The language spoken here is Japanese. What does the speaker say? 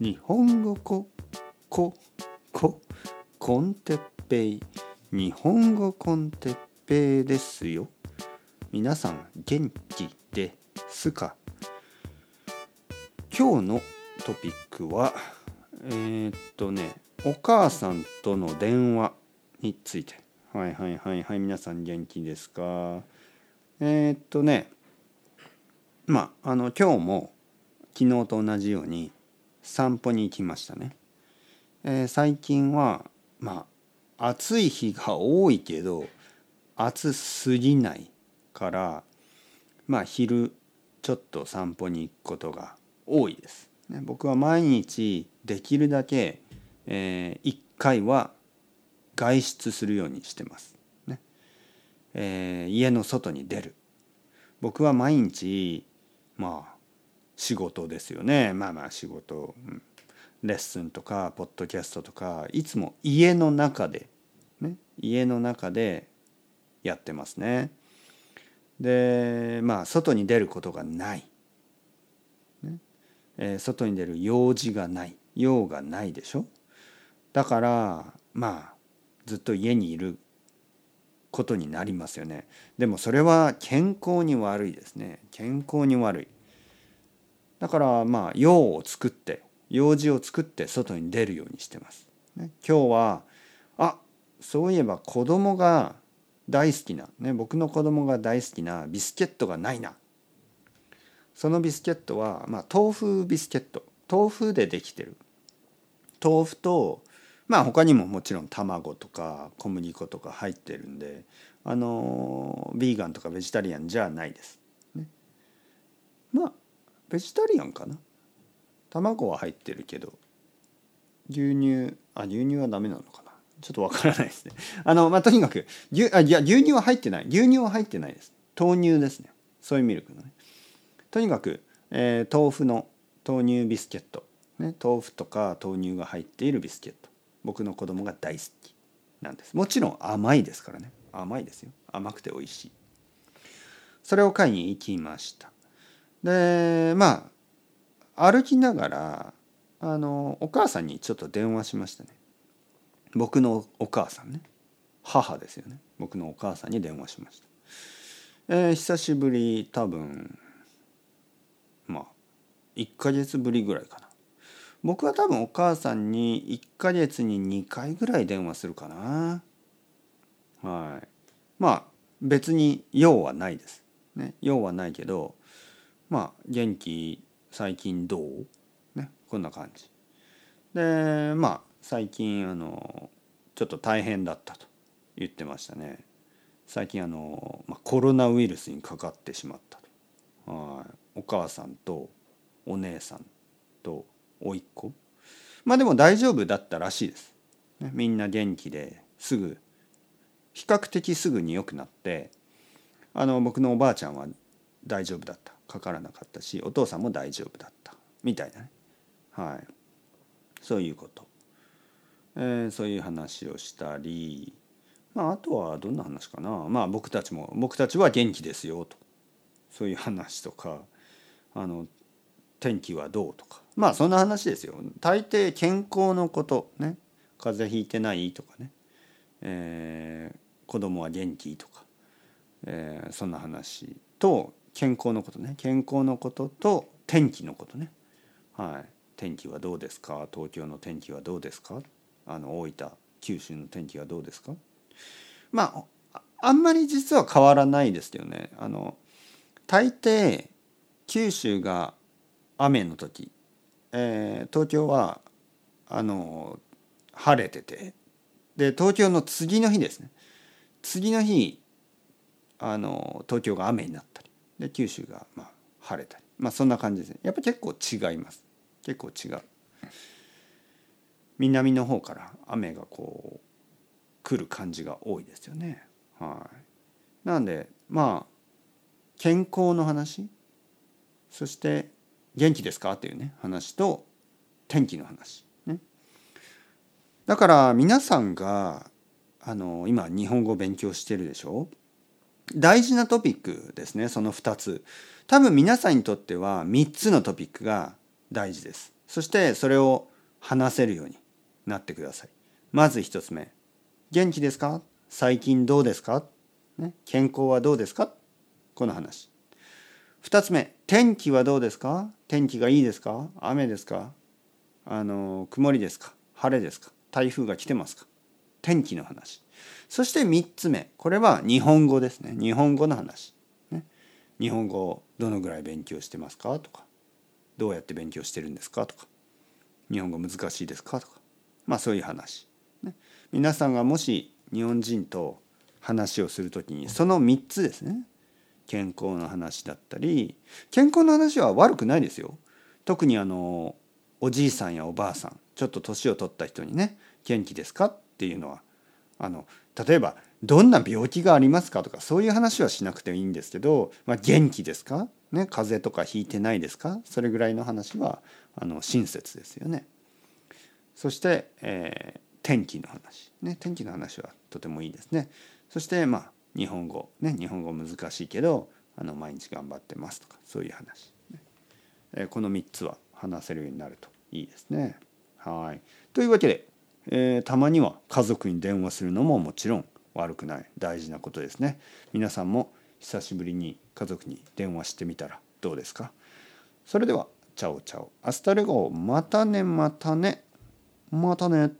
日本語ココココンテッペイ。日本語コンテッペイですよ。皆さん元気ですか？今日のトピックはえー、っとねお母さんとの電話について。はいはいはいはい皆さん元気ですか？えー、っとねまああの今日も昨日と同じように散歩に行きましたね。えー、最近はまあ暑い日が多いけど暑すぎないからまあ昼ちょっと散歩に行くことが多いです。ね、僕は毎日できるだけ、えー、1回は外出するようにしてます。ねえー、家の外に出る。僕は毎日まあ仕事ですよね。まあまあ仕事、うん、レッスンとかポッドキャストとかいつも家の中で、ね、家の中でやってますね。でまあ外に出ることがない、ね。えー、外に出る用事がない。用がないでしょ。だからまあずっと家にいることになりますよね。でもそれは健康に悪いですね。健康に悪い。だからまあ用を作って用事を作って外に出るようにしてます。ね、今日はあそういえば子供が大好きな、ね、僕の子供が大好きなビスケットがないな。そのビスケットは、まあ、豆腐ビスケット豆腐でできてる豆腐とまあ他にももちろん卵とか小麦粉とか入ってるんであのビーガンとかベジタリアンじゃないです。ベジタリアンかな？卵は入ってるけど牛乳あ牛乳はダメなのかな？ちょっとわからないですね。あのまあとにかく牛あいや牛乳は入ってない。牛乳は入ってないです。豆乳ですね。ソイミルクのね。とにかく、えー、豆腐の豆乳ビスケット、ね、豆腐とか豆乳が入っているビスケット。僕の子供が大好きなんです。もちろん甘いですからね。甘いですよ。甘くて美味しい。それを買いに行きました。でまあ歩きながらあのお母さんにちょっと電話しましたね。僕のお母さんね。母ですよね。僕のお母さんに電話しました、えー、久しぶり多分まあ1ヶ月ぶりぐらいかな。僕は多分お母さんに1ヶ月に2回ぐらい電話するかな。はい。まあ別に用はないです。ね。用はないけどまあ元気最近どう？ねこんな感じ。でまあ最近あのちょっと大変だったと言ってましたね。最近あの、まあ、コロナウイルスにかかってしまったと。はい。お母さんとお姉さんと甥っ子。まあでも大丈夫だったらしいです、ね、みんな元気ですぐ比較的すぐに良くなってあの僕のおばあちゃんは大丈夫だった。かからなかったしお父さんも大丈夫だった。みたいなね。はい。そういうこと、えー、そういう話をしたりまああとはどんな話かな。まあ僕たちも僕たちは元気ですよと。そういう話とかあの天気はどうとか。まあそんな話ですよ。大抵健康のことね。風邪ひいてないとかね、えー、子供は元気とか、えー、そんな話と健康のことね。健康のことと天気のことね。はい。天気はどうですか？東京の天気はどうですか？あの大分九州の天気はどうですか？まああんまり実は変わらないですよね。あの大抵九州が雨の時、えー、東京はあの晴れててで東京の次の日ですね。次の日あの東京が雨になったり。で九州がまあ晴れたり。まあそんな感じですね。やっぱ結構違います。結構違う。南の方から雨がこう来る感じが多いですよね。はい。なんでまあ健康の話。そして元気ですか？っていうね話と天気の話。ね。だから皆さんがあの今日本語を勉強してるでしょ？大事なトピックですねその2つ。多分皆さんにとっては3つのトピックが大事です。そしてそれを話せるようになってください。まず一つ目。元気ですか？最近どうですか、ね、健康はどうですか？この話。二つ目。天気はどうですか？天気がいいですか？雨ですか？あの曇りですか？晴れですか？台風が来てますか？天気の話。そして3つ目これは日本語ですね。日本語の話、ね、日本語をどのぐらい勉強してますかとか。どうやって勉強してるんですかとか。日本語難しいですかとか。まあそういう話、ね、皆さんがもし日本人と話をする時にその3つですね。健康の話だったり。健康の話は悪くないですよ。特にあのおじいさんやおばあさんちょっと年を取った人にね「元気ですか?」っていうのはあの例えばどんな病気がありますか？とかそういう話はしなくてもいいんですけど、まあ、元気ですか、ね、風邪とかひいてないですか？それぐらいの話はあの親切ですよね。そして、えー、天気の話、ね、天気の話はとてもいいですね。そしてまあ日本語。ね日本語難しいけどあの毎日頑張ってますとかそういう話、ね。えー、この3つは話せるようになるといいですね。はい。というわけでえー、たまには家族に電話するのももちろん悪くない。大事なことですね。皆さんも久しぶりに家族に電話してみたらどうですか？それでは Ciao ciao。Hasta luego またねまたね。またね。